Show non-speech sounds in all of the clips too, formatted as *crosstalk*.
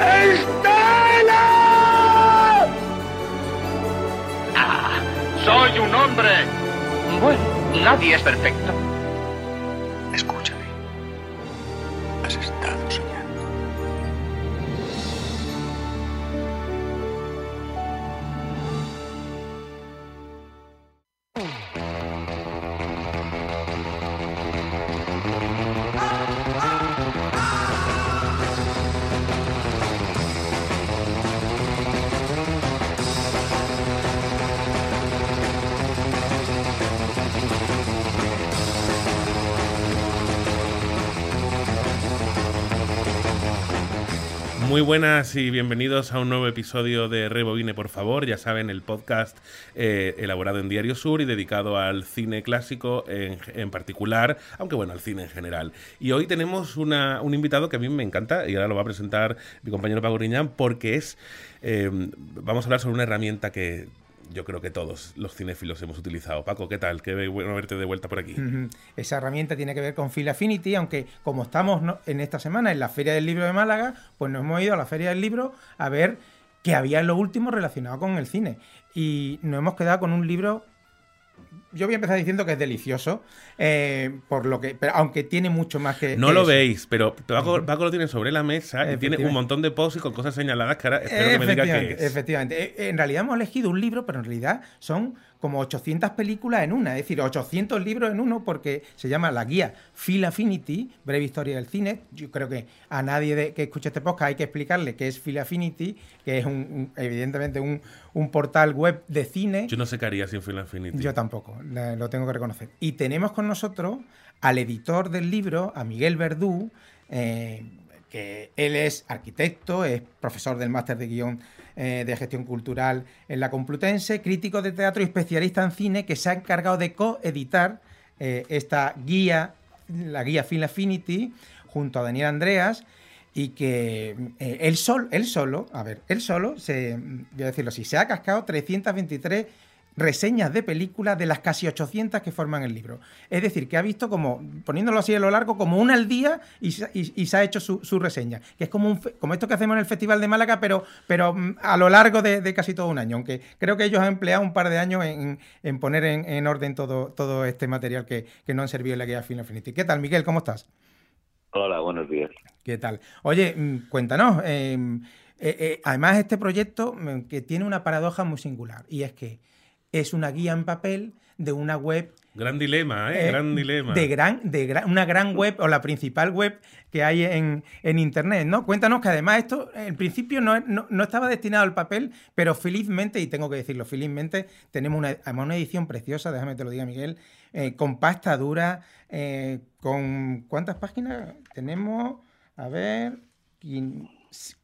¡Estela! Ah, soy un hombre. Bueno, nadie es perfecto. Muy buenas y bienvenidos a un nuevo episodio de Rebobine, por favor. Ya saben, el podcast eh, elaborado en Diario Sur y dedicado al cine clásico en, en particular, aunque bueno, al cine en general. Y hoy tenemos una- un invitado que a mí me encanta y ahora lo va a presentar mi compañero Paco Riñán porque es. eh, vamos a hablar sobre una herramienta que yo creo que todos los cinéfilos hemos utilizado. Paco, ¿qué tal? Qué bueno verte de vuelta por aquí. Esa herramienta tiene que ver con Phil Affinity, aunque como estamos en esta semana en la Feria del Libro de Málaga, pues nos hemos ido a la Feria del Libro a ver qué había en lo último relacionado con el cine. Y nos hemos quedado con un libro. Yo voy a empezar diciendo que es delicioso, eh, por lo que, pero aunque tiene mucho más que. No que lo eso. veis, pero Paco, Paco lo tiene sobre la mesa y tiene un montón de posts y con cosas señaladas que ahora espero que me diga qué Efectivamente, es. efectivamente. Eh, En realidad hemos elegido un libro, pero en realidad son como 800 películas en una, es decir, 800 libros en uno, porque se llama la guía Phil Affinity, breve historia del cine. Yo creo que a nadie de- que escuche este podcast hay que explicarle qué es Phil Affinity, que es un, un- evidentemente un, un portal web de cine. Yo no sé qué haría sin Film Infinity. Yo tampoco, lo tengo que reconocer. Y tenemos con nosotros al editor del libro, a Miguel Verdú, eh, que él es arquitecto, es profesor del máster de guion eh, de gestión cultural en la Complutense, crítico de teatro y especialista en cine, que se ha encargado de coeditar eh, esta guía, la guía Film Affinity, junto a Daniel Andreas y que eh, él, sol, él solo, a ver, él solo, se, voy a decirlo así, se ha cascado 323 reseñas de películas de las casi 800 que forman el libro. Es decir, que ha visto como, poniéndolo así a lo largo, como una al día y, se- y- y se ha hecho su, su reseña. Que es como, un, como esto que hacemos en el Festival de Málaga, pero, pero mm, a lo largo de, de casi todo un año. Aunque creo que ellos han empleado un par de años en, en poner en, en orden todo, todo este material que, que no han servido en la guía Film Affinity. ¿Qué tal, Miguel? ¿Cómo estás? Hola, buenos días. ¿Qué tal? Oye, mm, cuéntanos. eh, eh, eh, además, este proyecto mm, que tiene una paradoja muy singular y es que es una guía en papel de una web Gran dilema, ¿eh? eh, Gran dilema. de gran, de gran- una gran web o la principal web que hay en, en internet, ¿no? Cuéntanos que además esto en principio no, no- no estaba destinado al papel, pero felizmente, y tengo que decirlo, felizmente tenemos una, además una edición preciosa, déjame te lo diga Miguel, eh, con pasta dura, eh, con ¿cuántas páginas? Tenemos, a ver, quin-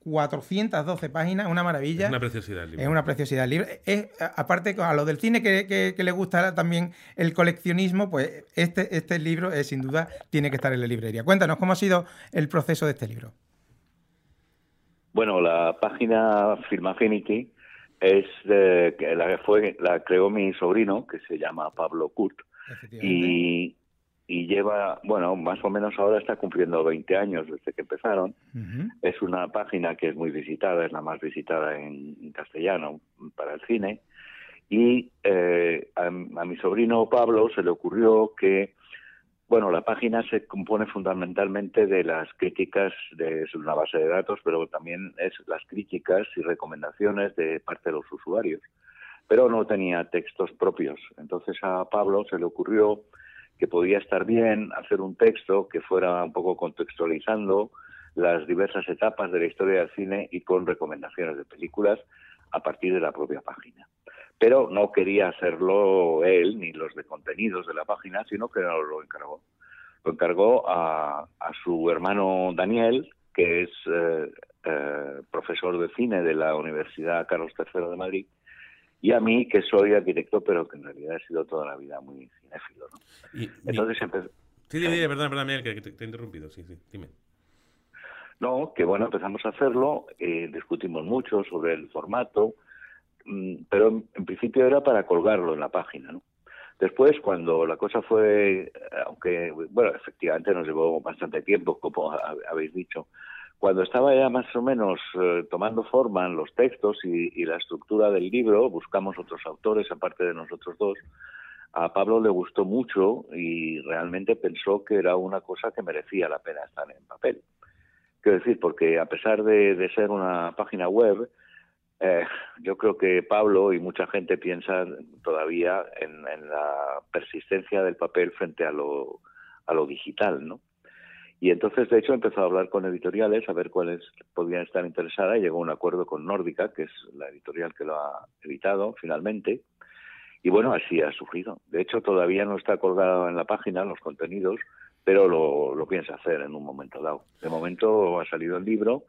412 páginas, una maravilla. Es una preciosidad el libro. Es una preciosidad el libro. Es, a- aparte, a los del cine que, que- que le gusta también el coleccionismo, pues este, este libro eh, sin duda tiene que estar en la librería. Cuéntanos cómo ha sido el proceso de este libro. Bueno, la página Film Affinity es de, que la fue la creó mi sobrino que se llama Pablo Kurt y, y lleva, bueno, más o menos ahora está cumpliendo 20 años desde que empezaron. Es una página que es muy visitada, es la más visitada en, en castellano para el cine. Y eh, a, a mi sobrino Pablo se le ocurrió que, bueno, la página se compone fundamentalmente de las críticas, de es una base de datos, pero también es las críticas y recomendaciones de parte de los usuarios. Pero no tenía textos propios. Entonces a Pablo se le ocurrió que podía estar bien hacer un texto que fuera un poco contextualizando las diversas etapas de la historia del cine y con recomendaciones de películas a partir de la propia página. Pero no quería hacerlo él ni los de contenidos de la página, sino que lo encargó. Lo encargó a, a su hermano Daniel, que es eh, eh, profesor de cine de la Universidad Carlos III de Madrid, y a mí, que soy arquitecto, pero que en realidad he sido toda la vida muy cinéfilo. ¿no? Y- Entonces empecé... Sí, dime, dime, perdón, perdón, Miguel, que te, te he interrumpido. Sí, sí, dime. No, que bueno, empezamos a hacerlo, eh, discutimos mucho sobre el formato, mm, pero en, en principio era para colgarlo en la página, ¿no? Después, cuando la cosa fue, eh, aunque, bueno, efectivamente nos llevó bastante tiempo, como ha- habéis dicho, cuando estaba ya más o menos eh, tomando forma en los textos y, la estructura del libro, buscamos otros autores aparte de nosotros dos. A Pablo le gustó mucho y realmente pensó que era una cosa que merecía la pena estar en papel. Quiero decir, porque a pesar de, de ser una página web, eh, yo creo que Pablo y mucha gente piensa todavía en, en la persistencia del papel frente a lo, a lo digital, ¿no? Y entonces, de hecho, empezó a hablar con editoriales a ver cuáles podían estar interesadas llegó a un acuerdo con Nórdica, que es la editorial que lo ha editado finalmente. Y bueno, así ha surgido. De hecho, todavía no está colgado en la página los contenidos, pero lo piensa hacer en un momento dado. De momento ha salido el libro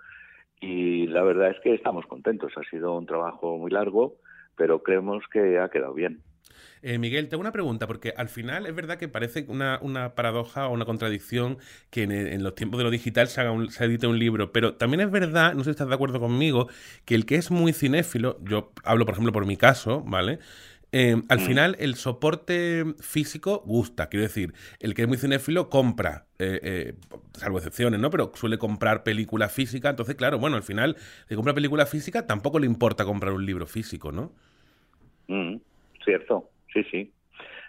y la verdad es que estamos contentos. Ha sido un trabajo muy largo, pero creemos que ha quedado bien. Eh, Miguel, tengo una pregunta, porque al final es verdad que parece una, una paradoja o una contradicción que en, en los tiempos de lo digital se, haga un- se edite un libro, pero también es verdad, no sé si estás de acuerdo conmigo, que el que es muy cinéfilo, yo hablo por ejemplo por mi caso, ¿vale? Eh, al Mm. final el soporte físico gusta, quiero decir, el que es muy cinéfilo compra, eh, eh, salvo excepciones, ¿no? Pero suele comprar película física, entonces claro, bueno, al final, si compra película física, tampoco le importa comprar un libro físico, ¿no? Mm, cierto, sí, sí.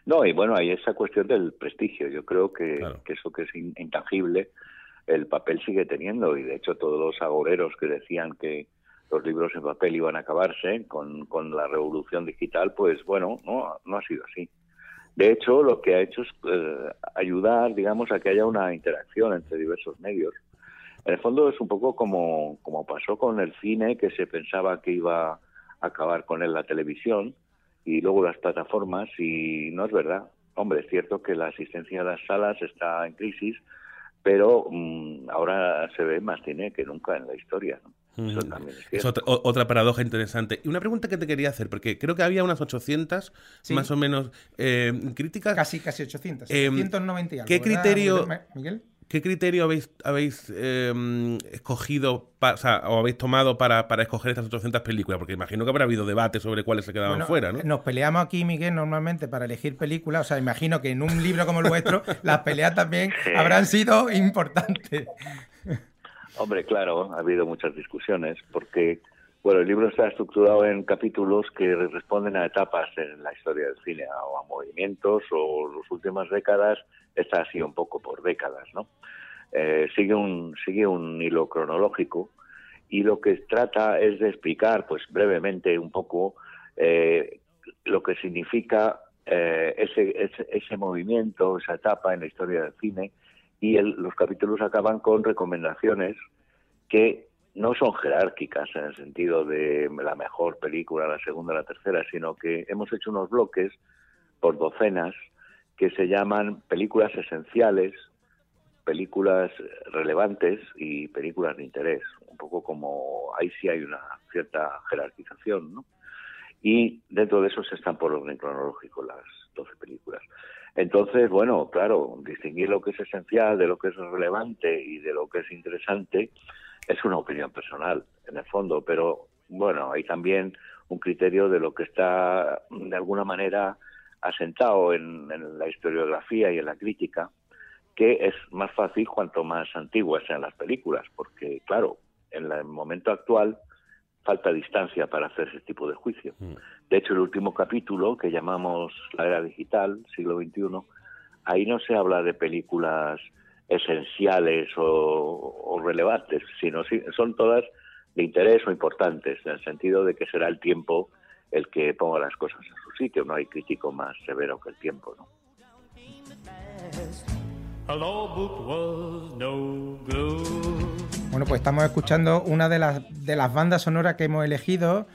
No, y bueno, hay esa cuestión del prestigio. Yo creo que, Claro. que eso que es in- intangible, el papel sigue teniendo. Y de hecho, todos los agoreros que decían que los libros en papel iban a acabarse con, con la revolución digital, pues bueno, no, no ha sido así. De hecho, lo que ha hecho es eh, ayudar, digamos, a que haya una interacción entre diversos medios. En el fondo es un poco como, como pasó con el cine, que se pensaba que iba a acabar con él la televisión y luego las plataformas, y no es verdad. Hombre, es cierto que la asistencia a las salas está en crisis, pero mm, ahora se ve más cine que nunca en la historia. ¿no? Eso también es Es otra, paradoja interesante. Y una pregunta que te quería hacer, porque creo que había unas 800 Sí. más o menos eh, críticas. Casi, casi 800. Em, 790 y algo. ¿qué ¿verdad, criterio- Miguel? ¿Qué criterio habéis, habéis eh, escogido pa- o, sea, o habéis tomado para, para escoger estas 800 películas? Porque imagino que habrá habido debate sobre cuáles se quedaban Bueno, fuera, ¿no? Nos peleamos aquí, Miguel, normalmente para elegir películas. O sea, imagino que en un libro como el vuestro, *laughs* las peleas también habrán sido importantes. Hombre, claro, ha habido muchas discusiones porque, bueno, el libro está estructurado en capítulos que responden a etapas en la historia del cine, o a movimientos, o las últimas décadas está así un poco por décadas, ¿no? Eh, sigue un sigue un hilo cronológico y lo que trata es de explicar, pues brevemente, un poco eh, lo que significa eh, ese, ese movimiento, esa etapa en la historia del cine y los capítulos acaban con recomendaciones que no son jerárquicas en el sentido de la mejor película, la segunda, la tercera, sino que hemos hecho unos bloques por docenas que se llaman películas esenciales, películas relevantes y películas de interés. Un poco como ahí sí hay una cierta jerarquización, ¿no? Y dentro de esos están por orden cronológico las 12 películas. Entonces, bueno, claro, distinguir lo que es esencial de lo que es relevante y de lo que es interesante es una opinión personal, en el fondo, pero bueno, hay también un criterio de lo que está de alguna manera asentado en, en la historiografía y en la crítica, que es más fácil cuanto más antiguas sean las películas, porque claro, en el momento actual falta distancia para hacer ese tipo de juicio. Mm. De hecho, el último capítulo, que llamamos La Era Digital, siglo XXI, ahí no se habla de películas esenciales o, o relevantes, sino si- son todas de interés o importantes, en el sentido de que será el tiempo el que ponga las cosas en su sitio. No hay crítico más severo que el tiempo, ¿no? Bueno, pues estamos escuchando una de las, de las bandas sonoras que hemos elegido,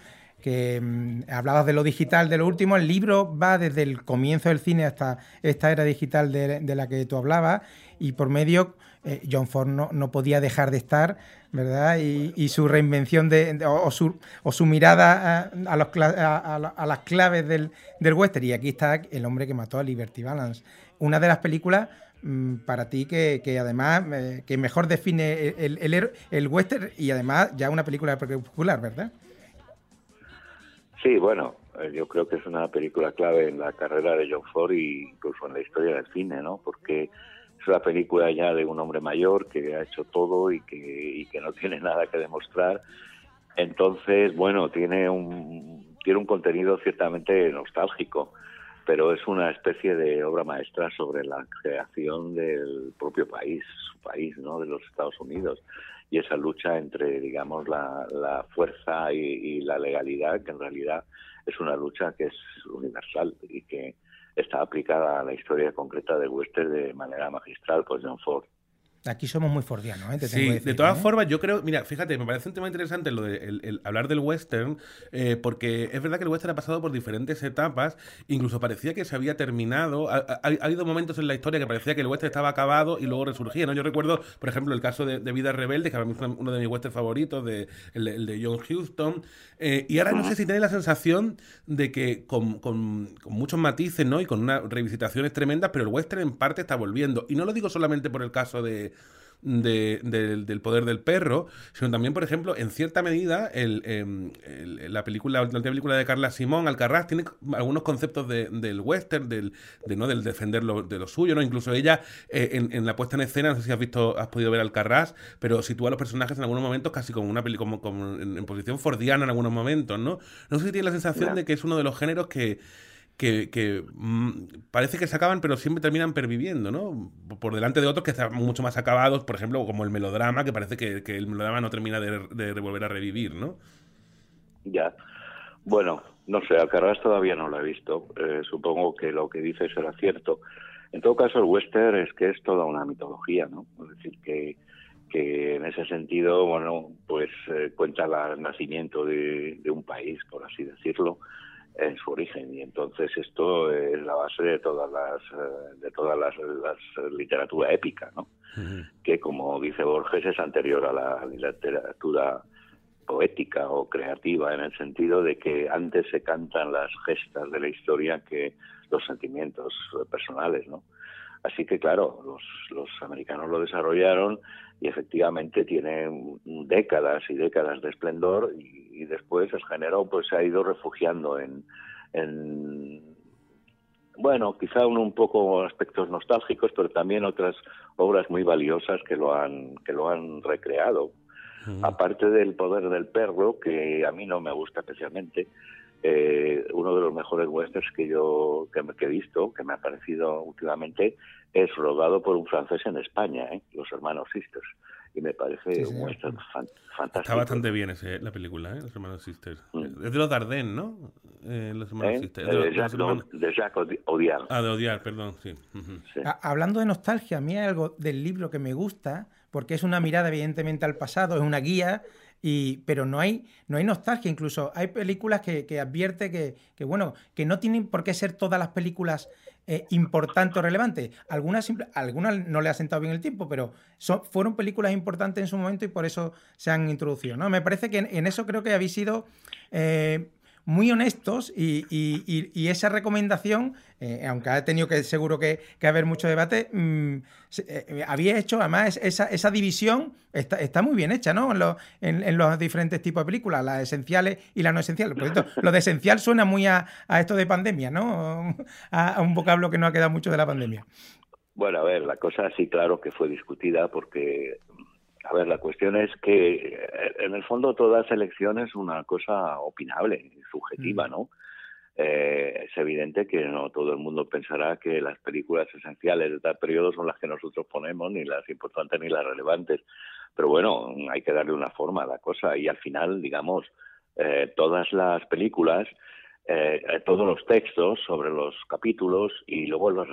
que mm, hablabas de lo digital, de lo último. El libro va desde el comienzo del cine hasta esta era digital de, la que tú hablabas y por medio eh, John Ford no, podía dejar de estar, ¿verdad? Y, su reinvención de, o, su, o, su, mirada a, los, a, las claves del, western. Y aquí está El hombre que mató a Liberty Balance. Una de las películas Mm, para ti que, además eh, que mejor define el, western y además ya una película popular, ¿verdad? Sí, bueno, eh, yo creo que es una película clave en la carrera de John Ford y incluso en la historia del cine, ¿no? Porque es una película ya de un hombre mayor que ha hecho todo y que, y que no *laughs* tiene nada que demostrar. Entonces, bueno, tiene un, tiene un contenido ciertamente nostálgico pero es una especie de obra maestra sobre la creación del propio país, su país, ¿no? de los Estados Unidos, y esa lucha entre, digamos, la, fuerza y, la legalidad, que en realidad es una lucha que es universal y que está aplicada a la historia concreta de Western de manera magistral por John Ford. Aquí somos muy fordianos, ¿eh? sí, de todas ¿eh? formas, yo creo, mira, fíjate, me parece un tema interesante lo de el, hablar del western, eh, porque es verdad que el western ha pasado por diferentes etapas, incluso parecía que se había terminado, ha, habido momentos en la historia que parecía que el western estaba acabado y luego resurgía, ¿no? Yo recuerdo, por ejemplo, el caso de, Vida Rebelde, que es uno de mis westerns favoritos, de, el, de John Huston, eh, y ahora no sé si tenéis la sensación de que con, con, con muchos matices, ¿no? Y con unas revisitaciones tremendas, pero el western en parte está volviendo, y no lo digo solamente por el caso de del poder del perro, sino también, por ejemplo, en cierta medida, em, la película, la última película de Carla Simón, Alcarraz, tiene algunos conceptos del western, del, de, ¿no? del defender lo, de lo suyo, ¿no? Incluso ella, eh, en, la puesta en escena, no sé si has visto, has podido ver Alcarraz, pero sitúa a los personajes en algunos momentos casi como una peli, como, en, posición fordiana en algunos momentos, ¿no? No sé si tiene la sensación de que es uno de los géneros que que, mm, parece que se acaban, pero siempre terminan perviviendo, ¿no? Por delante de otros que están mucho más acabados, por ejemplo, como el melodrama, que parece que, el melodrama no termina de, volver a revivir, ¿no? Ya. Bueno, no sé, Alcaraz todavía no lo he visto. Eh, supongo que lo que dices será cierto. En todo caso, el western es que es toda una mitología, ¿no? Es decir, que, que en ese sentido, bueno, pues eh, cuenta el nacimiento de, de un país, por así decirlo, en su origen y entonces esto es la base de todas las eh, de todas las, literatura épica no que como dice Borges es anterior a la literatura poética o creativa en el sentido de que antes se cantan las gestas de la historia que los sentimientos personales no así que claro los los americanos lo desarrollaron y efectivamente tiene décadas y décadas de esplendor y, después el género pues se ha ido refugiando en, bueno, quizá un, un, poco aspectos nostálgicos, pero también otras obras muy valiosas que lo han que lo han recreado. Aparte del poder del perro, que a mí no me gusta especialmente, eh, uno de los mejores westerns que yo que, que, he visto, que me ha parecido últimamente, es rodado por un francés en España, ¿eh? los hermanos Sisters. Me parece un western fantástico. Está bastante bien ese, la película, ¿eh? los hermanos Sisters. Mm. Es de los Dardenne, ¿no? Eh, los hermanos Sisters. De, de, Jacques, de, Odiar. Ah, de Odiar, perdón, sí. Hablando de nostalgia, a mí hay algo del libro que me gusta, porque es una mirada evidentemente al pasado, es una guía y, pero no hay, no hay nostalgia, incluso hay películas que, advierte que, bueno, que no tienen por qué ser todas las películas eh, importante o relevante. Algunas, algunas no le ha sentado bien el tiempo, pero fueron películas importantes en su momento y por eso se han introducido. ¿no? Me parece que en, eso creo que habéis sido eh, muy honestos y, esa recomendación, eh, aunque ha tenido que seguro que, haber mucho debate, mm, eh, había hecho además esa, esa división, está, está, muy bien hecha, ¿no? En, los diferentes tipos de películas, las esenciales y las no esenciales. Por cierto, *laughs* lo de esencial suena muy a, esto de pandemia, ¿no? A, un vocablo que no ha quedado mucho de la pandemia. Bueno, a ver, la cosa sí, claro que fue discutida porque a ver, la cuestión es que eh, en el fondo toda selección es una cosa opinable, subjetiva, mm. ¿no? Eh, es evidente que no todo el mundo pensará que las películas esenciales de tal periodo son las que nosotros ponemos, ni las importantes ni las relevantes. Pero bueno, hay que darle una forma a la cosa y al final, digamos, eh, todas las películas, todos los textos sobre los capítulos y luego las,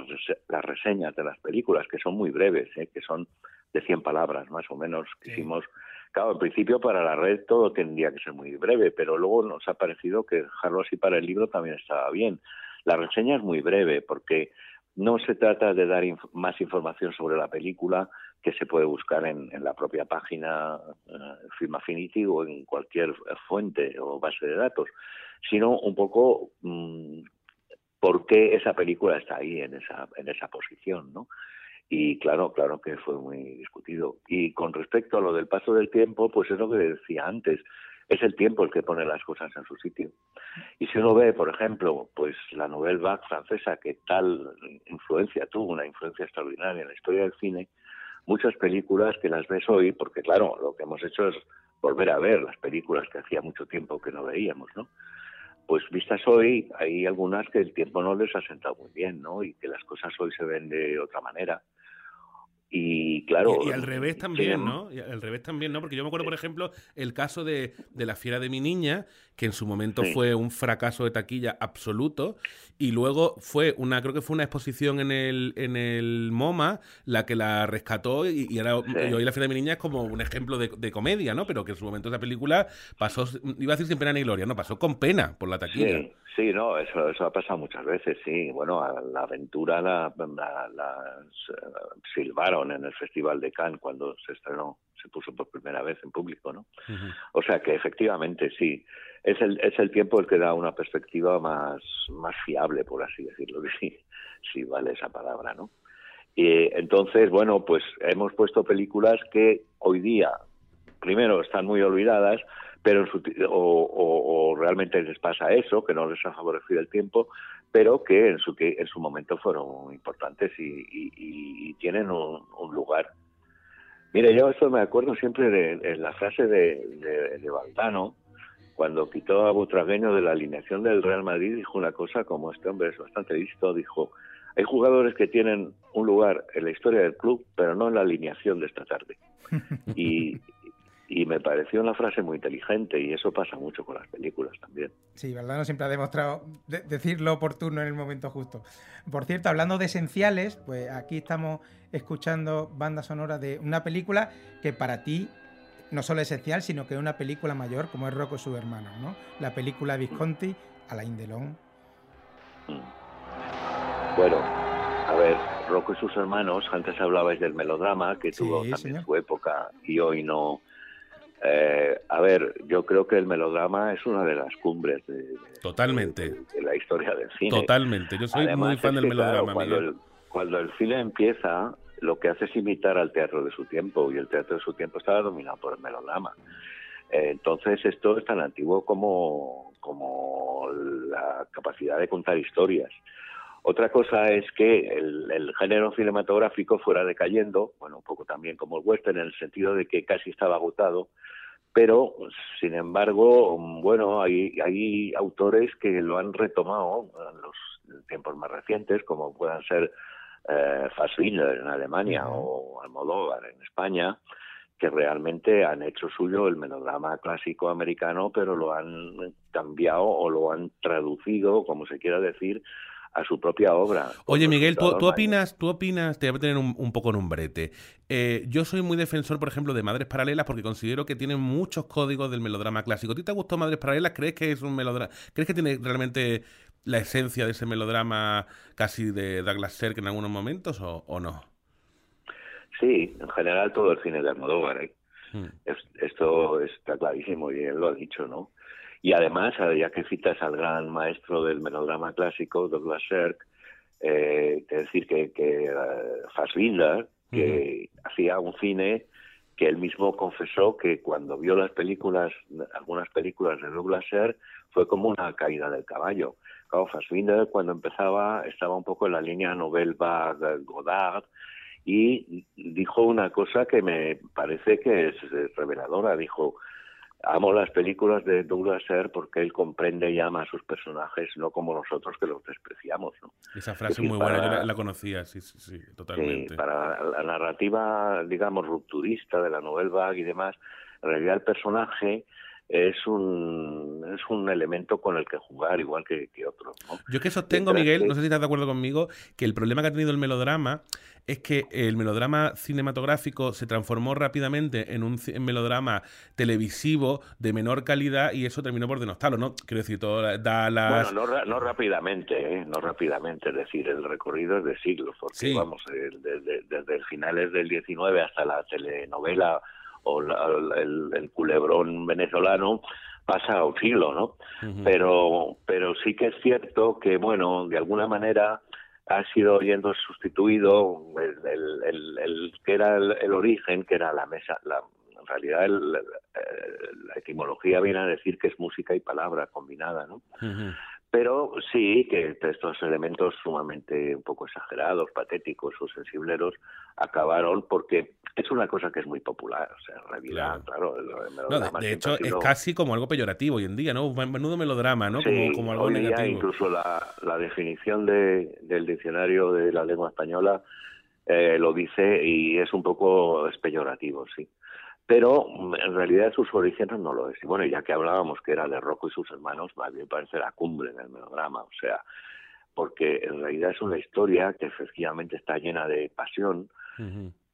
las reseñas de las películas, que son muy breves, que son de 100 palabras más o menos, quisimos Claro, en principio para la red todo tendría que ser muy breve, pero luego nos ha parecido que dejarlo así para el libro también estaba bien. La reseña es muy breve porque no se trata de dar más información sobre la película que se puede buscar en, la propia página uh, Film Affinity o en cualquier fuente o base de datos, sino un poco mm, por qué esa película está ahí en esa, en esa posición, ¿no? Y claro, claro que fue muy discutido. Y con respecto a lo del paso del tiempo, pues es lo que decía antes, es el tiempo el que pone las cosas en su sitio. Y si uno ve, por ejemplo, pues la novela Vague francesa que tal influencia tuvo, una influencia extraordinaria en la historia del cine, muchas películas que las ves hoy, porque claro, lo que hemos hecho es volver a ver las películas que hacía mucho tiempo que no veíamos, ¿no? Pues vistas hoy, hay algunas que el tiempo no les ha sentado muy bien, ¿no? Y que las cosas hoy se ven de otra manera. Y claro. Y, al revés también, ¿no? Y al revés también, ¿no? Porque yo me acuerdo, por ejemplo, el caso de, de La Fiera de mi Niña, que en su momento fue un fracaso de taquilla absoluto, y luego fue una, creo que fue una exposición en el, en el MoMA la que la rescató, y, y ahora hoy La Fiera de mi Niña es como un ejemplo de, de, comedia, ¿no? Pero que en su momento esa película pasó, iba a decir sin pena ni gloria, ¿no? Pasó con pena por la taquilla. Sí, no, eso, eso ha pasado muchas veces, sí. Bueno, la aventura la, la, silbaron en el Festival de Cannes cuando se estrenó, se puso por primera vez en público, ¿no? O sea que efectivamente sí, es el, es el tiempo el que da una perspectiva más, más fiable, por así decirlo, *laughs* si, si vale esa palabra, ¿no? Y entonces, bueno, pues hemos puesto películas que hoy día, primero, están muy olvidadas, pero o, realmente les pasa eso, que no les ha favorecido el tiempo, pero que en su, que en su momento fueron importantes y, tienen un, lugar. Mire, yo eso me acuerdo siempre de, la frase de, de, Valdano, cuando quitó a Butragueño de la alineación del Real Madrid, dijo una cosa como este hombre es bastante listo, dijo, hay jugadores que tienen un lugar en la historia del club, pero no en la alineación de esta tarde. *laughs* Y, y me pareció una frase muy inteligente y eso pasa mucho con las películas también. Sí, verdad, no siempre ha demostrado decir lo oportuno en el momento justo. Por cierto, hablando de esenciales, pues aquí estamos escuchando banda sonora de una película que para ti no solo es esencial, sino que es una película mayor, como es Rocco y sus hermanos, ¿no? La película Visconti, Alain Delon. Mm. Bueno, a ver, Rocco y sus hermanos, antes hablabais del melodrama, que tuvo también su época y hoy no eh, a ver, yo creo que el melodrama es una de las cumbres de, Totalmente. la historia del cine. Totalmente, yo soy muy fan del melodrama. cuando, el, cuando el cine empieza, lo que hace es imitar al teatro de su tiempo y el teatro de su tiempo estaba dominado por el melodrama. Eh, entonces esto es tan antiguo como, como la capacidad de contar historias. Otra cosa es que el, el, género cinematográfico fuera decayendo, bueno, un poco también como el western, en el sentido de que casi estaba agotado, pero sin embargo, bueno, hay, hay autores que lo han retomado en los tiempos más recientes, como puedan ser eh, Fassbinder en Alemania o Almodóvar en España, que realmente han hecho suyo el melodrama clásico americano, pero lo han cambiado o lo han traducido, como se quiera decir, a su propia obra. Oye, Miguel, ¿tú, opinas, tú opinas, te voy a tener un, poco en un brete. Eh, yo soy muy defensor, por ejemplo, de Madres Paralelas porque considero que tienen muchos códigos del melodrama clásico. ¿A ti te gustó Madres Paralelas? ¿Crees que es un melodrama? ¿Crees que tiene realmente la esencia de ese melodrama casi de Douglas Sirk en algunos momentos o, no? Sí, en general todo el cine de Almodóvar. ¿eh? Hmm. esto está clarísimo y él lo ha dicho, ¿no? Y además, ya que citas al gran maestro del melodrama clásico, Douglas Sirk, eh, decir que, que uh, Fassbinder, que hacía un cine que él mismo confesó que cuando vio las películas, algunas películas de Douglas Sirk, fue como una caída del caballo. Claro, Fassbinder cuando empezaba estaba un poco en la línea Vague Godard y dijo una cosa que me parece que es reveladora. Dijo, amo las películas de Douglas Sir porque él comprende y ama a sus personajes, no como nosotros que los despreciamos. ¿no? Esa frase es muy buena, yo la, conocía, sí, sí, sí, totalmente. Sí, para la narrativa, digamos, rupturista de la novela vague y demás, en realidad el personaje es un, es un elemento con el que jugar igual que, que otros. ¿no? Yo que sostengo, Miguel, no sé si estás de acuerdo conmigo, que el problema que ha tenido el melodrama es que el melodrama cinematográfico se transformó rápidamente en un melodrama televisivo de menor calidad y eso terminó por denostarlo, ¿no? Quiero decir, todo da las... Bueno, no, no rápidamente, ¿eh? no rápidamente, es decir, el recorrido es de siglos, porque vamos, desde, desde finales del 19 hasta la telenovela o el, culebrón venezolano pasa un siglo, ¿no? Pero pero sí que es cierto que bueno, de alguna manera ha sido yendo sustituido el, el, el, que era el, origen, que era la mesa, la, en realidad la etimología viene a decir que es música y palabra combinada, ¿no? Pero sí que estos elementos sumamente un poco exagerados, patéticos o sensibleros acabaron porque es una cosa que es muy popular. O sea, en realidad, claro. de, hecho, es casi como algo peyorativo hoy en día, ¿no? Menudo melodrama, ¿no? como, como, algo negativo. incluso la, la definición de, del diccionario de la lengua española eh, lo dice y es un poco es peyorativo, sí pero mm, en realidad sus orígenes no lo es. Y bueno, ya que hablábamos que era de Rocco y sus hermanos, más bien parece la cumbre en el melodrama, o sea, porque en realidad es una historia que efectivamente está llena de pasión,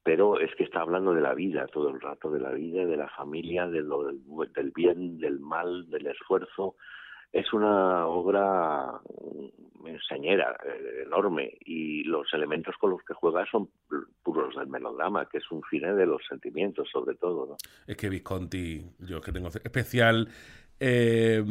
pero es que está hablando de la vida todo el rato, de la vida, de la familia, de lo, del bien, del mal, del esfuerzo, es una obra mm, enseñera, eh, enorme, y los elementos con los que juega son puros del melodrama, que es un cine de los sentimientos, sobre todo. ¿no? Es que Visconti, yo que tengo especial eh,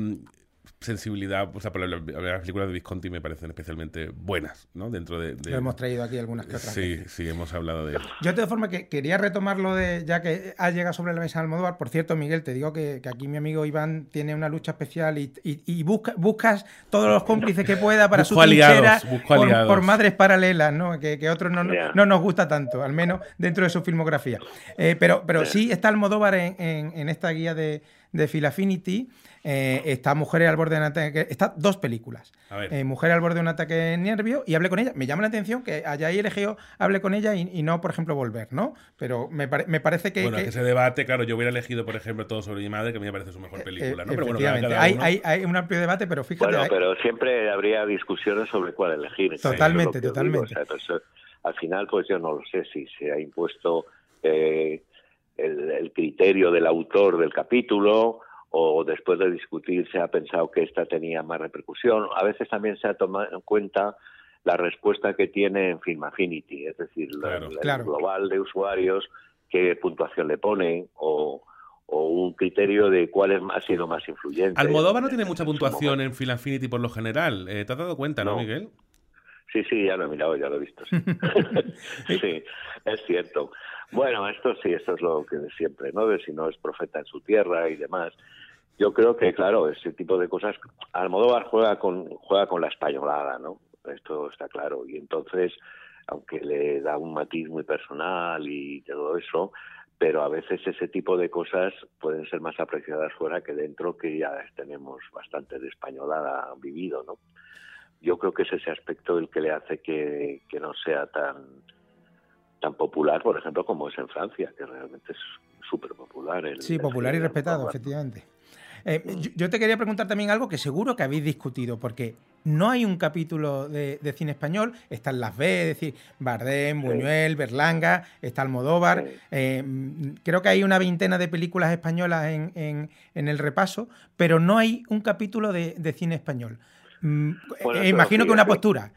sensibilidad, o sea, las películas de Visconti me parecen especialmente buenas, ¿no? Dentro de... Lo hemos traído aquí algunas que otras. Sí, sí, hemos hablado de ello. Yo de todas formas que quería retomarlo de, ya que ha llegado sobre la mesa Almodóvar, por cierto, Miguel, te digo que, aquí mi amigo Iván tiene una lucha especial y, y, busca, buscas todos los cómplices que pueda para su aliados, por, madres paralelas, ¿no? Que, que otros no, no, nos gusta tanto, al menos dentro de su filmografía. Eh, pero, pero sí está Almodóvar en, en, en esta guía de, de Filafinity eh, está Mujeres al borde de un ataque. Está dos películas. Eh, Mujeres al borde de un ataque de nervio y hablé con ella. Me llama la atención que haya elegido hable con ella y, no, por ejemplo, volver, ¿no? Pero me, parece que. Bueno, que... ese debate, claro, yo hubiera elegido, por ejemplo, todo sobre mi madre, que a mí me parece su mejor eh, película, ¿no? Pero bueno, hay, hay, un amplio debate, pero fíjate. Bueno, pero siempre habría discusiones sobre cuál elegir. Totalmente, totalmente. al final, pues yo no lo sé si se ha impuesto el, el criterio del autor del capítulo o después de discutir se ha pensado que esta tenía más repercusión. A veces también se ha tomado en cuenta la respuesta que tiene en Film Affinity, es decir, el, global de usuarios, qué puntuación le pone o, un criterio de cuál ha sido más influyente. Almodóvar no tiene mucha puntuación en Film Affinity por lo general. Eh, ¿Te has dado cuenta, no, Miguel? Sí, sí, ya lo he mirado, ya lo he visto. Sí, *laughs* *laughs* es cierto. Bueno, esto sí, esto es lo que siempre, ¿no? De si no es profeta en su tierra y demás. Yo creo que, claro, ese tipo de cosas. Almodóvar juega con, juega con la españolada, ¿no? Esto está claro. Y entonces, aunque le da un matiz muy personal y todo eso, pero a veces ese tipo de cosas pueden ser más apreciadas fuera que dentro, que ya tenemos bastante de españolada vivido, ¿no? Yo creo que es ese aspecto el que le hace que, que no sea tan tan popular, por ejemplo, como es en Francia, que realmente es súper popular. sí, popular y respetado, efectivamente. Eh, yo, te quería preguntar también algo que seguro que habéis discutido, porque no hay un capítulo de, cine español, están las B, es decir, Bardem, Buñuel, Berlanga, está Almodóvar. Eh, creo que hay una veintena de películas españolas en, el repaso, pero no hay un capítulo de, cine español. Mm, eh, imagino que una postura.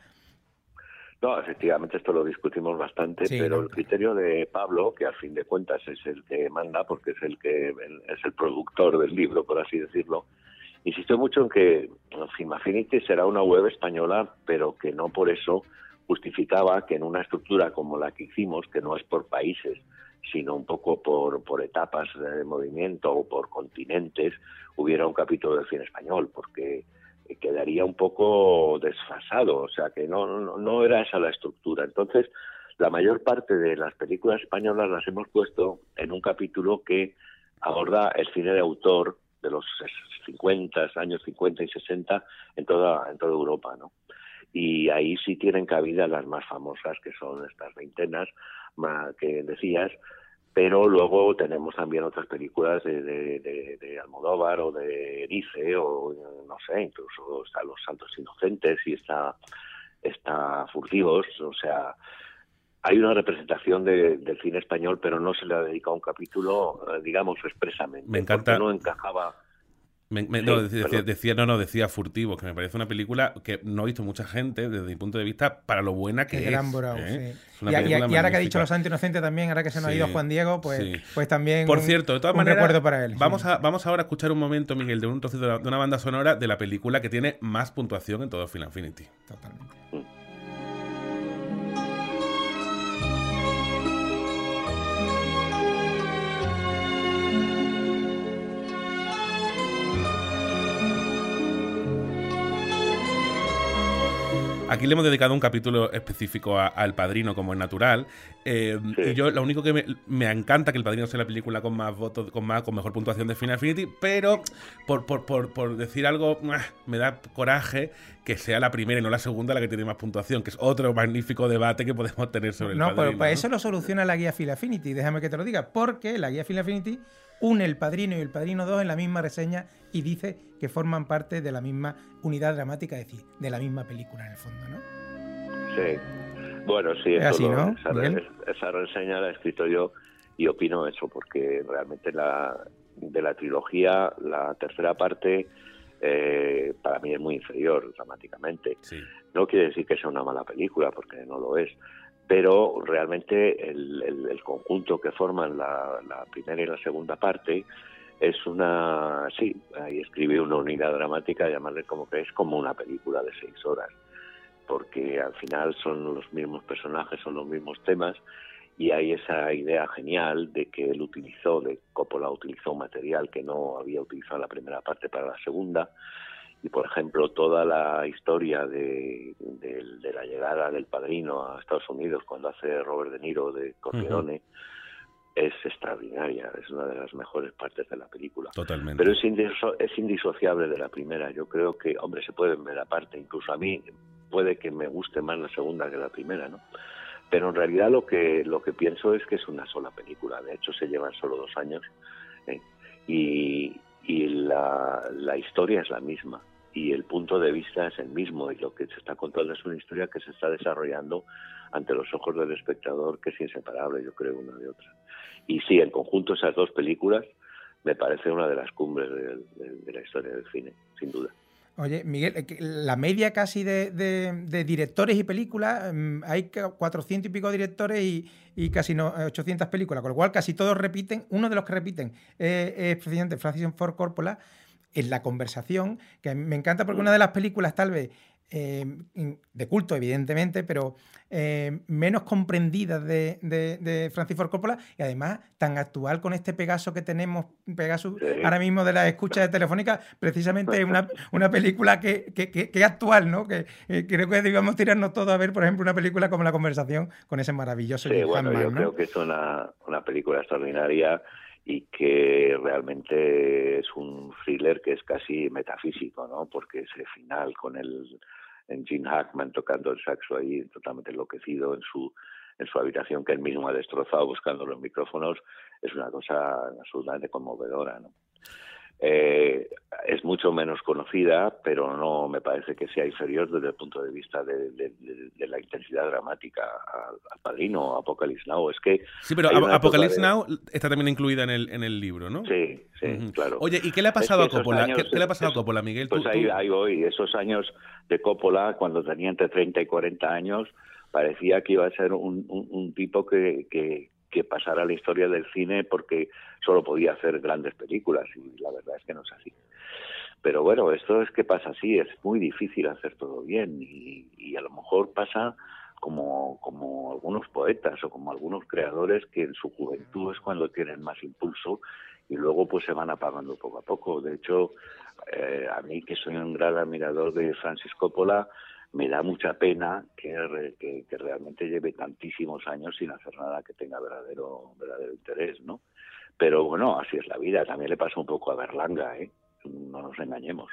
No, efectivamente esto lo discutimos bastante, pero el criterio de Pablo, que al fin de cuentas es el que manda, porque es el que es el productor del libro, por así decirlo, insistió mucho en que Film Affinity será una web española, pero que no por eso justificaba que en una estructura como la que hicimos, que no es por países, sino un poco por, por etapas de movimiento o por continentes, hubiera un capítulo de cine español, porque quedaría un poco desfasado, o sea que no, era esa la estructura. Entonces, la mayor parte de las películas españolas las hemos puesto en un capítulo que aborda el cine de autor de los 50, años 50 y 60 en toda, en toda Europa, ¿no? Y ahí sí tienen cabida las más famosas, que son estas veintenas que decías, pero luego tenemos también otras películas de, de, de, Almodóvar o de Erice o no sé, incluso está Los Santos Inocentes y está, está Furtivos, o sea, hay una representación del cine español, pero no se le ha dedicado un capítulo, eh, digamos, expresamente. Me encanta. No encajaba no, decía, no, no, decía Furtivo, que me parece una película que no ha visto mucha gente desde mi punto de vista para lo buena que es. Gran ¿eh? sí. y, ahora que ha dicho Los Santos Inocentes también, ahora que se nos ha ido Juan Diego, pues, pues también. Por cierto, de todas maneras, recuerdo para él. Vamos, a, vamos ahora a escuchar un momento, Miguel, de un trocito de una banda sonora de la película que tiene más puntuación en todo Final Infinity. Totalmente. Aquí le hemos dedicado un capítulo específico al Padrino, como es natural. Eh, y yo, lo único que me, encanta que El Padrino sea la película con más votos, con más, con mejor puntuación de Final Infinity, pero por, por, por, decir algo, ah, me da coraje que sea la primera y no la segunda la que tiene más puntuación, que es otro magnífico debate que podemos tener sobre el no, Padrino. No, pero eso lo soluciona la guía Final Infinity, déjame que te lo diga, porque la guía Final Infinity une el Padrino y el Padrino 2 en la misma reseña y dice que forman parte de la misma unidad dramática, es decir, de la misma película en el fondo, ¿no? Sí. Bueno, sí, así, ¿no? esa, reseña la he escrito yo y opino eso, porque realmente la, de la trilogía, la tercera parte, eh, para mí es muy inferior dramáticamente. No quiere decir que sea una mala película, porque no lo es, pero realmente el, conjunto que forman la, primera y la segunda parte es una, sí, ahí escribe una unidad dramática, llamarle como que es como una película de seis horas, porque al final son los mismos personajes, son los mismos temas, y hay esa idea genial de que él utilizó, de Coppola utilizó material que no había utilizado en la primera parte para la segunda, y por ejemplo toda la historia de, la llegada del padrino a Estados Unidos cuando hace Robert De Niro de Corleone, es extraordinaria, es una de las mejores partes de la película. Totalmente. Pero es, es indisociable de la primera. Yo creo que, hombre, se pueden ver aparte. Incluso a mí puede que me guste más la segunda que la primera, ¿no? Pero en realidad lo que lo que pienso es que es una sola película. De hecho, se llevan solo dos años ¿eh? y, y la, la historia es la misma y el punto de vista es el mismo y lo que se está contando es una historia que se está desarrollando ante los ojos del espectador que es inseparable, yo creo, una de otra. Y sí, en conjunto esas dos películas me parece una de las cumbres de, la historia del cine, sin duda. Oye, Miguel, eh, la media casi de, directores y películas, mm, hay 400 y pico directores y, casi no, 800 películas, con lo cual casi todos repiten. Uno de los que repiten es precisamente Francis Ford Coppola en la conversación, que me encanta porque una de las películas tal vez eh, de culto, evidentemente, pero eh, menos comprendida de, Francis Ford Coppola y además tan actual con este Pegaso que tenemos, Pegaso ahora mismo de la escucha de Telefónica, precisamente una, *laughs* una película que, que, actual, ¿no? Que eh, creo que debíamos tirarnos todos a ver, por ejemplo, una película como La Conversación con ese maravilloso sí, bueno, yo creo que es una, una película extraordinaria y que realmente es un thriller que es casi metafísico, ¿no? Porque ese final con el en Gene Hackman tocando el saxo ahí totalmente enloquecido en su en su habitación que él mismo ha destrozado buscando los micrófonos es una cosa absolutamente conmovedora, ¿no? Eh, es mucho menos conocida, pero no me parece que sea inferior desde el punto de vista de, la intensidad dramática al, Padrino, Apocalypse Now. Es que sí, pero Apocalypse Now está también incluida en el, en el libro, ¿no? Sí, sí, claro. Oye, ¿y qué le ha pasado a Coppola? ¿Qué, le ha pasado a Coppola, Miguel? Pues ahí, ahí voy, esos años de Coppola, cuando tenía entre 30 y 40 años, parecía que iba a ser un, un, tipo que, que, que pasara la historia del cine porque solo podía hacer grandes películas y la verdad es que no es así. Pero bueno, esto es que pasa así, es muy difícil hacer todo bien y, a lo mejor pasa como, como algunos poetas o como algunos creadores que en su juventud es cuando tienen más impulso y luego pues se van apagando poco a poco. De hecho, eh, a mí que soy un gran admirador de Francis Coppola, me da mucha pena que, que, realmente lleve tantísimos años sin hacer nada que tenga verdadero, verdadero interés, ¿no? Pero bueno, así es la vida. También le pasa un poco a Berlanga, ¿eh? No nos engañemos.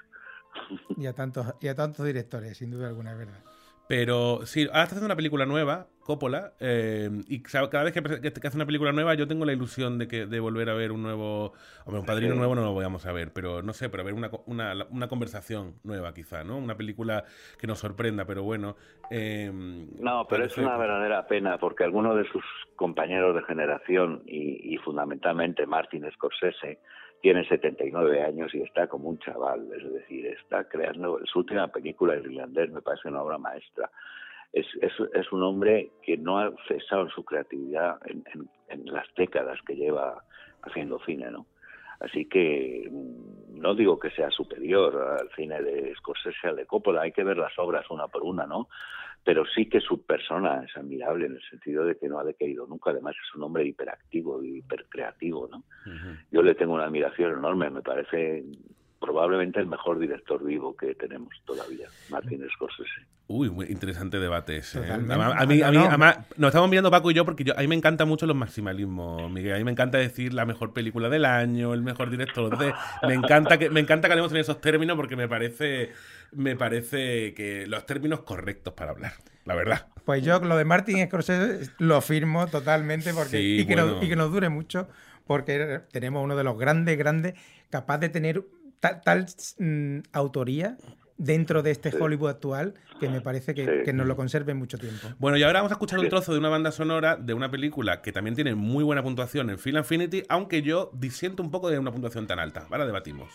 Y a tantos, y a tantos directores, sin duda alguna, es verdad. Pero sí, ahora está haciendo una película nueva Coppola, eh, y cada vez que, que- que hace una película nueva yo tengo la ilusión de que de volver a ver un nuevo... Hombre, un padrino Sí. nuevo no lo vamos a ver, pero no sé, pero ver una, co- una, una conversación nueva quizá, ¿no? Una película que nos sorprenda, pero bueno. eh, No, pero es una verdadera pena porque algunos de sus compañeros de generación y, y fundamentalmente Martin Scorsese tiene 79 años y está como un chaval, es decir, está creando su última película, El Irlandés, me parece una obra maestra. Es, es, es un hombre que no ha cesado en su creatividad en, en- en las décadas que lleva haciendo cine, ¿no? Así que mm, no digo que sea superior al cine de Scorsese al de Coppola, hay que ver las obras una por una, ¿no? Pero sí que su persona es admirable en el sentido de que no ha decaído nunca, además es un hombre hiperactivo y hipercreativo, ¿no? Yo le tengo una admiración enorme, me parece probablemente el mejor director vivo que tenemos todavía, Martin Scorsese. Uy, muy interesante debate ese. ¿eh? A mí, a mí- No, no. además, nos estamos mirando Paco y yo porque yo, a mí me encanta mucho los maximalismos, Miguel. A mí me encanta decir la mejor película del año, el mejor director. Entonces, me encanta que me encanta que hablemos en esos términos porque me parece me parece que los términos correctos para hablar, la verdad. Pues yo lo de Martin Scorsese lo firmo totalmente porque Sí, y, que bueno. nos, y que nos dure mucho porque tenemos uno de los grandes, grandes, capaz de tener tal, tal, mm, autoría dentro de este Hollywood actual que me parece que, Sí. que nos lo conserve mucho tiempo. Bueno, y ahora vamos a escuchar un trozo de una banda sonora de una película que también tiene muy buena puntuación en Film Affinity, aunque yo disiento un poco de una puntuación tan alta. Ahora debatimos.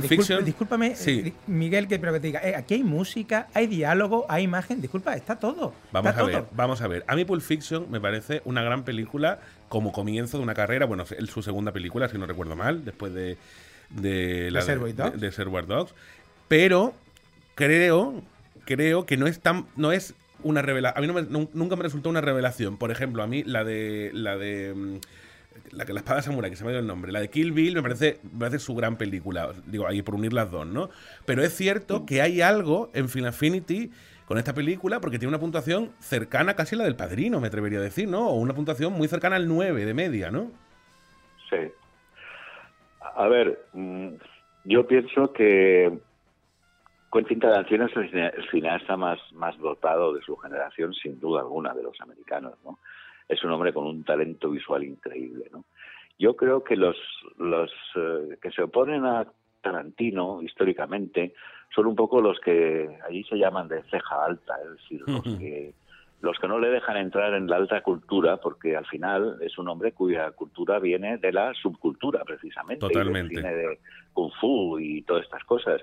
Pulp disculpa- Fiction. discúlpame, Sí. eh, Miguel, que, pero que te diga, eh, aquí hay música, hay diálogo, hay imagen, disculpa, está todo. Vamos está a ver, vamos a ver. A mí Pulp Fiction me parece una gran película como comienzo de una carrera. Bueno, es su segunda película, si no recuerdo mal, después de, de la Dogs. de, Dogs. Pero creo, creo que no es tan, no es una revelación. A mí no me- nun- nunca me resultó una revelación. Por ejemplo, a mí la de la de mm, la la espada samurai, que se me ha ido el nombre, la de Kill Bill me parece, me parece su gran película. Digo, ahí por unir las dos, ¿no? Pero es cierto que hay algo en Film Affinity con esta película porque tiene una puntuación cercana casi a la del padrino, me atrevería a decir, ¿no? O una puntuación muy cercana al 9 de media, ¿no? Sí. A ver, mm, yo pienso que Quentin Tarantino es el cineasta más, más dotado de su generación, sin duda alguna, de los americanos, ¿no? Es un hombre con un talento visual increíble, ¿no? Yo creo que los, los eh, que se oponen a Tarantino históricamente son un poco los que allí se llaman de ceja alta, es decir, los que los que no le dejan entrar en la alta cultura, porque al final es un hombre cuya cultura viene de la subcultura, precisamente. y del Totalmente. cine de Kung Fu y todas estas cosas.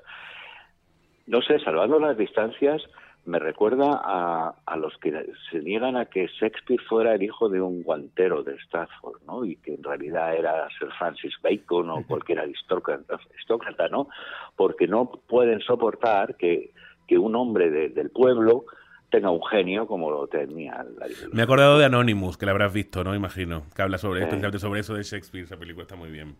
No sé, salvando las distancias, me recuerda a, a los que se niegan a que Shakespeare fuera el hijo de un guantero de Stratford, ¿no? Y que en realidad era Sir Francis Bacon o *laughs* cualquier aristócrata, aristócrata, ¿no? Porque no pueden soportar que, que un hombre de- del pueblo tenga un genio como lo tenía la- Me he acordado de Anonymous, que la habrás visto, ¿no? Imagino. Que habla sobre, Sí. especialmente sobre eso de Shakespeare. Esa película está muy bien.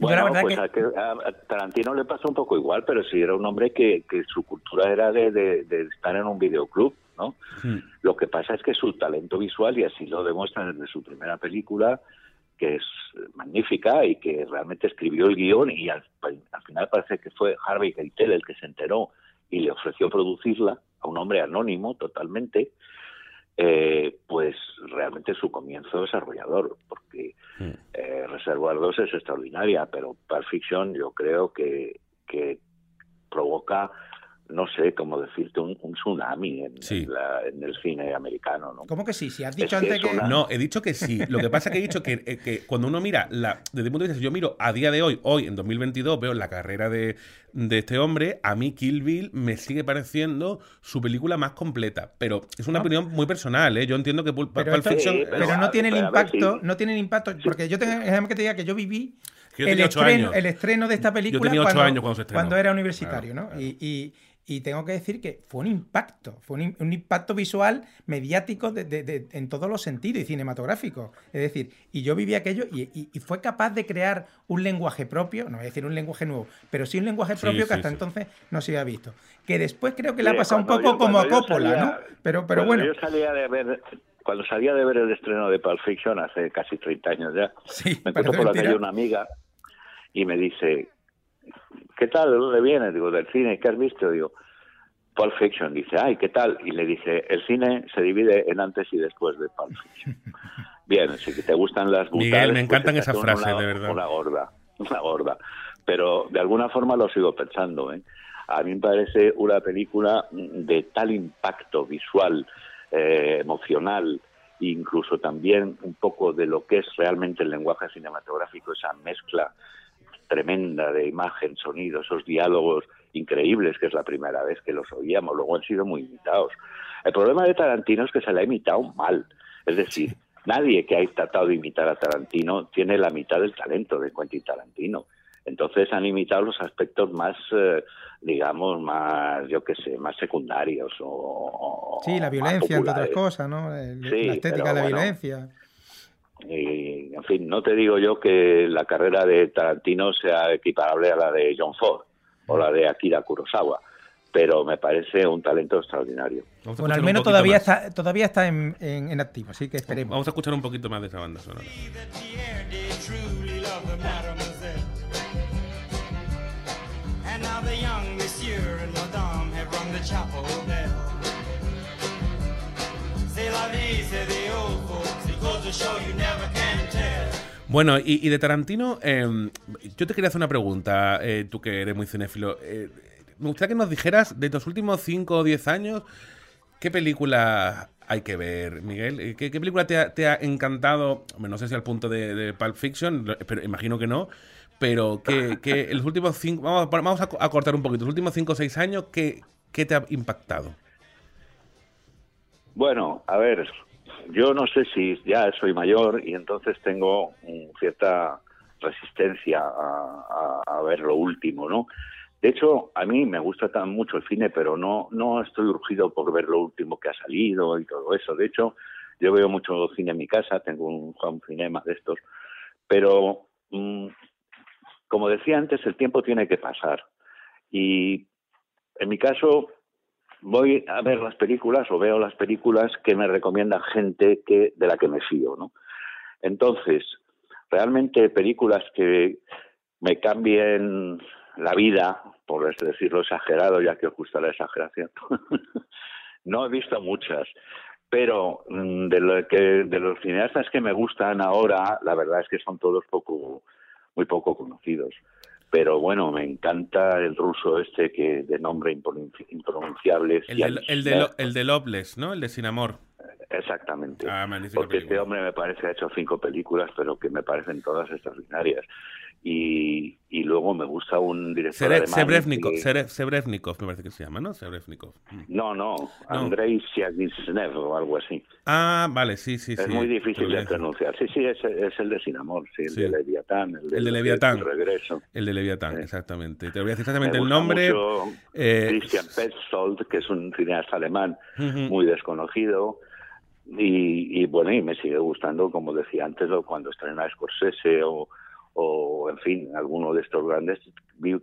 Yo la Bueno, verdad pues que- a, Tarantino le pasa un poco igual, pero sí era un hombre que, que su cultura era de, de- de estar en un videoclub, ¿no? Lo que pasa es que su talento visual, y así lo demuestra desde su primera película, que es magnífica y que realmente escribió el guion y al, al final parece que fue Harvey Keitel el que se enteró y le ofreció producirla a un hombre anónimo totalmente, eh, pues realmente su comienzo es arrollador, porque Hmm. eh, Reservoir 2 es extraordinaria, pero Pulp Fiction yo creo que, que provoca, no sé cómo decirte, un, un tsunami en, Sí. en la- en el cine americano. ¿no? ¿Cómo que sí? Si has dicho antes es que... una- No, he dicho que sí. Lo que pasa es que he dicho que, eh, que cuando uno mira, la, desde el punto de vista, si yo miro a día de hoy, hoy en 2022, veo la carrera de, de este hombre, a mí Kill Bill me sigue pareciendo su película más completa. Pero es una No. opinión muy personal, ¿eh? Yo entiendo que Pulp, Pero, Pulp esto- Fiction... Sí, pero no tiene el impacto, sí. no tiene el impacto, porque yo tengo, déjame que te diga que yo viví el estreno, años. el estreno de esta película tenía cuando, años cuando se estrenó. era universitario, Claro, ¿no? Y, y- y tengo que decir que fue un impacto, fue un, im- un impacto visual, mediático de- de- de- en todos los sentidos y cinematográfico. Es decir, y yo viví aquello y, y- y fue capaz de crear un lenguaje propio, no voy a decir un lenguaje nuevo, pero sí un lenguaje Sí, propio que sí, hasta sí. entonces no se había visto. Que después creo que le ha pasado un poco yo- como a Coppola, salía- ¿no? Pero, pero bueno. Yo salía de ver, cuando salía de ver el estreno de Pulp Fiction hace casi 30 años ya, me encuentro por la calle una amiga y me dice, ¿qué tal? ¿De dónde vienes? Digo, del cine, ¿qué has visto? Digo, Pulp Fiction. Dice, ay, ¿qué tal? Y le dije, el cine se divide en antes y después de Pulp Fiction. *laughs* Bien, si te gustan las Miguel, brutales, me encantan pues esas frases, de verdad. Una gorda, una gorda. Pero de alguna forma lo sigo pensando, ¿eh? A mí me parece una película de tal impacto visual, eh, emocional, incluso también un poco de lo que es realmente el lenguaje cinematográfico, esa mezcla tremenda de imagen, sonido, esos diálogos increíbles, que es la primera vez que los oíamos, luego han sido muy imitados. El problema de Tarantino es que se le ha imitado mal, es decir, nadie que haya tratado de imitar a Tarantino tiene la mitad del talento de Quentin Tarantino. Entonces han imitado los aspectos más, eh, digamos, más, yo qué sé, más secundarios o... Sí, la violencia, entre otras cosas, ¿no? El- Sí, la estética de la bueno. violencia. Y, en fin, no te digo yo que la carrera de Tarantino sea equiparable a la de John Ford o la de Akira Kurosawa, pero me parece un talento extraordinario. Bueno, al menos todavía más. está, todavía está en, en- en activo, así que esperemos. Vamos a escuchar un poquito más de esa banda sonora. Bueno, y, de Tarantino, eh, yo te quería hacer una pregunta, eh, tú que eres muy cinéfilo. Eh, me gustaría que nos dijeras, de los últimos 5 o 10 años, ¿qué película hay que ver, Miguel? Eh, ¿Qué, película te ha, encantado? Hombre, no sé si al punto de, Pulp Fiction, pero imagino que no. Pero que, que los últimos 5... Vamos, a cortar un poquito. Los últimos 5 o 6 años, ¿qué, ¿qué te ha impactado? Bueno, a ver, yo no sé si ya soy mayor y entonces tengo mm, cierta resistencia a, a- a ver lo último, ¿no? De hecho, a mí me gusta tan mucho el cine, pero no, no estoy urgido por ver lo último que ha salido y todo eso. De hecho, yo veo mucho cine en mi casa, tengo un home cinema de estos, pero mm, como decía antes, el tiempo tiene que pasar. Y en mi caso, voy a ver las películas o veo las películas que me recomienda gente que de la que me fío, ¿no? Entonces, realmente películas que me cambien la vida, por decirlo exagerado, ya que os gusta la exageración, *laughs* no he visto muchas. Pero mm, de, lo que, de los cineastas que me gustan ahora, la verdad es que son todos poco, muy poco conocidos. Pero bueno, me encanta el ruso este que de nombre impronunci- impronunciable. El de, el, de, el de Loveless, ¿no? El de Sin Amor. Exactamente. Ah, Porque este hombre me parece ha hecho cinco películas, pero que me parecen todas extraordinarias. Y, y luego me gusta un director Sere- alemán Sebrevnikov, que- Sere- Sebrevnikov, me parece que se llama, ¿no? Sebrevnikov. Mm. No, no, Andrei Siagisnev o algo así. Ah, vale, sí, sí, es sí. muy te difícil de pronunciar. Sí, sí, es, es el de Sin Amor, sí, el Sí. de Leviatán. El, El de Leviatán. El regreso. El de Leviatán, Sí. exactamente. Te voy a decir Me exactamente el nombre. mucho eh, Christian Petzold, que es un cineasta alemán muy desconocido. Y, y bueno, y me sigue gustando, como decía antes, cuando estrena Scorsese o, o, en fin, alguno de estos grandes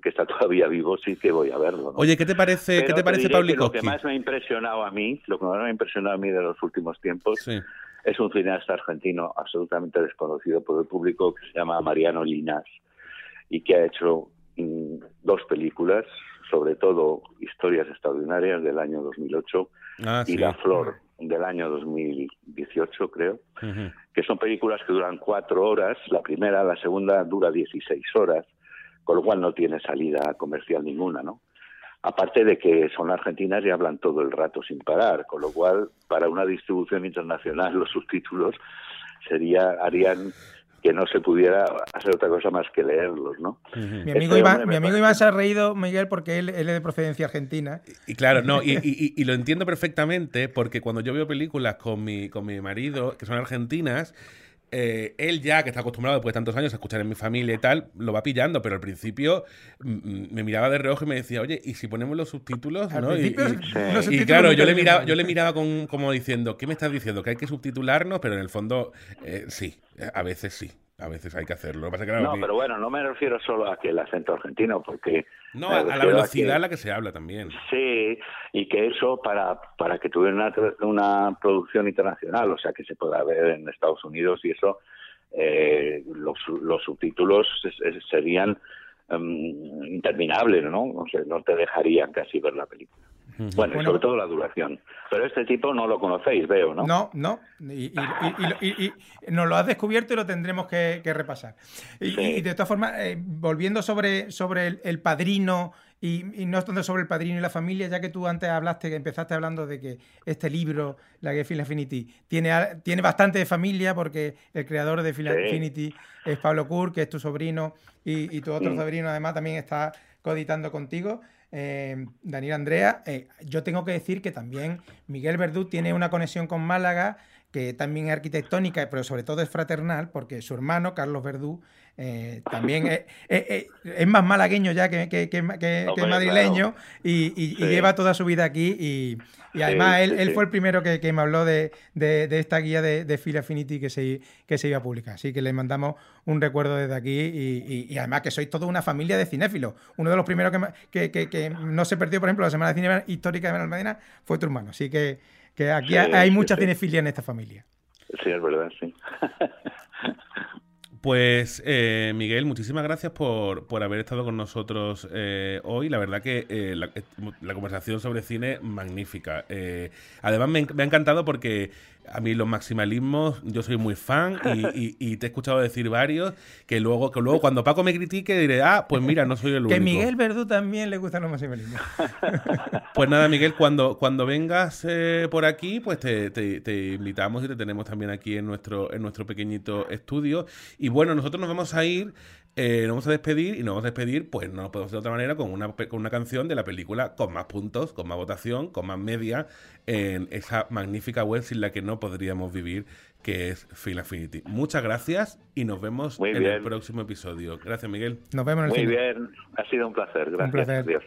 que está *laughs* todavía vivo, sí que voy a verlo. ¿no? Oye, ¿qué te parece, Pero ¿qué te parece Lo que más me ha impresionado a mí, lo que más me ha impresionado a mí de los últimos tiempos, Sí. es un cineasta argentino absolutamente desconocido por el público que se llama Mariano Linas y que ha hecho mm, dos películas, sobre todo Historias Extraordinarias del año 2008 Ah, y sí. La Flor del año 2018, creo, Ujú. que son películas que duran cuatro horas, la primera, la segunda dura 16 horas, con lo cual no tiene salida comercial ninguna, ¿no? Aparte de que son argentinas y hablan todo el rato sin parar, con lo cual para una distribución internacional *laughs* los subtítulos sería harían que no se pudiera hacer otra cosa más que leerlos, ¿no? Mi Este amigo, Iván, hombre me mi amigo Iván se ha reído, Miguel, porque él, él es de procedencia argentina. Y claro, no, y, y- y- y lo entiendo perfectamente porque cuando yo veo películas con mi, con mi marido, que son argentinas, eh, él ya, que está acostumbrado después de tantos años a escuchar en mi familia y tal, lo va pillando, pero al principio mm, mm, me miraba de reojo y me decía, oye, ¿y si ponemos los subtítulos? Al ¿no? Y- principio, y- los y subtítulos claro, yo le miraba, yo le miraba con, como diciendo, ¿qué me estás diciendo? Que hay que subtitularnos, pero en el fondo, eh, sí, a veces sí. A veces hay que hacerlo. Que que, No, pero bueno, no me refiero solo a que el acento argentino, porque... no, a, la que- velocidad a la que se habla también. Sí, y que eso para, para que tuviera una, una producción internacional, o sea, que se pueda ver en Estados Unidos y eso, eh, los, los subtítulos serían em, interminables, ¿no? O sea, no te dejarían casi ver la película. Bueno, y Bueno. sobre todo la duración. Pero este tipo no lo conocéis, veo, ¿no? No, no. Y, y- y- y- y- y nos lo has descubierto y lo tendremos que, que repasar. Y, Sí. y de todas formas, eh, volviendo sobre, sobre el, el padrino y, y no tanto sobre el padrino y la familia, ya que tú antes hablaste, que empezaste hablando de que este libro, la de Film Affinity, tiene, tiene bastante de familia porque el creador de Film Sí. Affinity es Pablo Kur, que es tu sobrino, y, y tu otro Mm. sobrino además también está coeditando contigo. eh, Daniel Andrea, eh, yo tengo que decir que también Miguel Verdú tiene una conexión con Málaga que también es arquitectónica, pero sobre todo es fraternal, porque su hermano, Carlos Verdú, eh, también es, *laughs* es- es- más malagueño ya que, que- que- que- Hombre, madrileño y, y- y Sí. lleva toda su vida aquí y, y además Sí, él, sí, él fue el primero que, me habló de, de- de esta guía de, de Phil Affinity que se, que se iba a publicar. Así que le mandamos un recuerdo desde aquí y, y- y además que sois toda una familia de cinéfilos. Uno de los primeros que no se perdió, por ejemplo, la Semana de Cine Histórica de Benalmádena fue tu hermano. Así que, que aquí Sí, hay sí, mucha sí. cinefilia en esta familia. Sí, es verdad, sí. *laughs* Pues eh, Miguel, muchísimas gracias por, por haber estado con nosotros eh, hoy. La verdad que eh, la, la conversación sobre cine magnífica. Eh, además me ha encantado porque a mí los maximalismos, yo soy muy fan y, y- y te he escuchado decir varios que luego, que luego cuando Paco me critique diré, ah, pues mira, no soy el único. Que Miguel Verdú también le gustan los maximalismos. *laughs* Pues nada, Miguel, cuando, cuando vengas eh, por aquí, pues te, te- te invitamos y te tenemos también aquí en nuestro, en nuestro pequeñito estudio. Y bueno, nosotros nos vamos a ir, eh, nos vamos a despedir y nos vamos a despedir, pues no podemos de otra manera, con una, con una canción de la película con más puntos, con más votación, con más media, en esa magnífica web sin la que no podríamos vivir, que es Film Affinity. Muchas gracias y nos vemos Muy en el próximo episodio. Gracias, Miguel. Nos vemos en el Muy cine. bien, ha sido un placer. Gracias. placer. Adiós.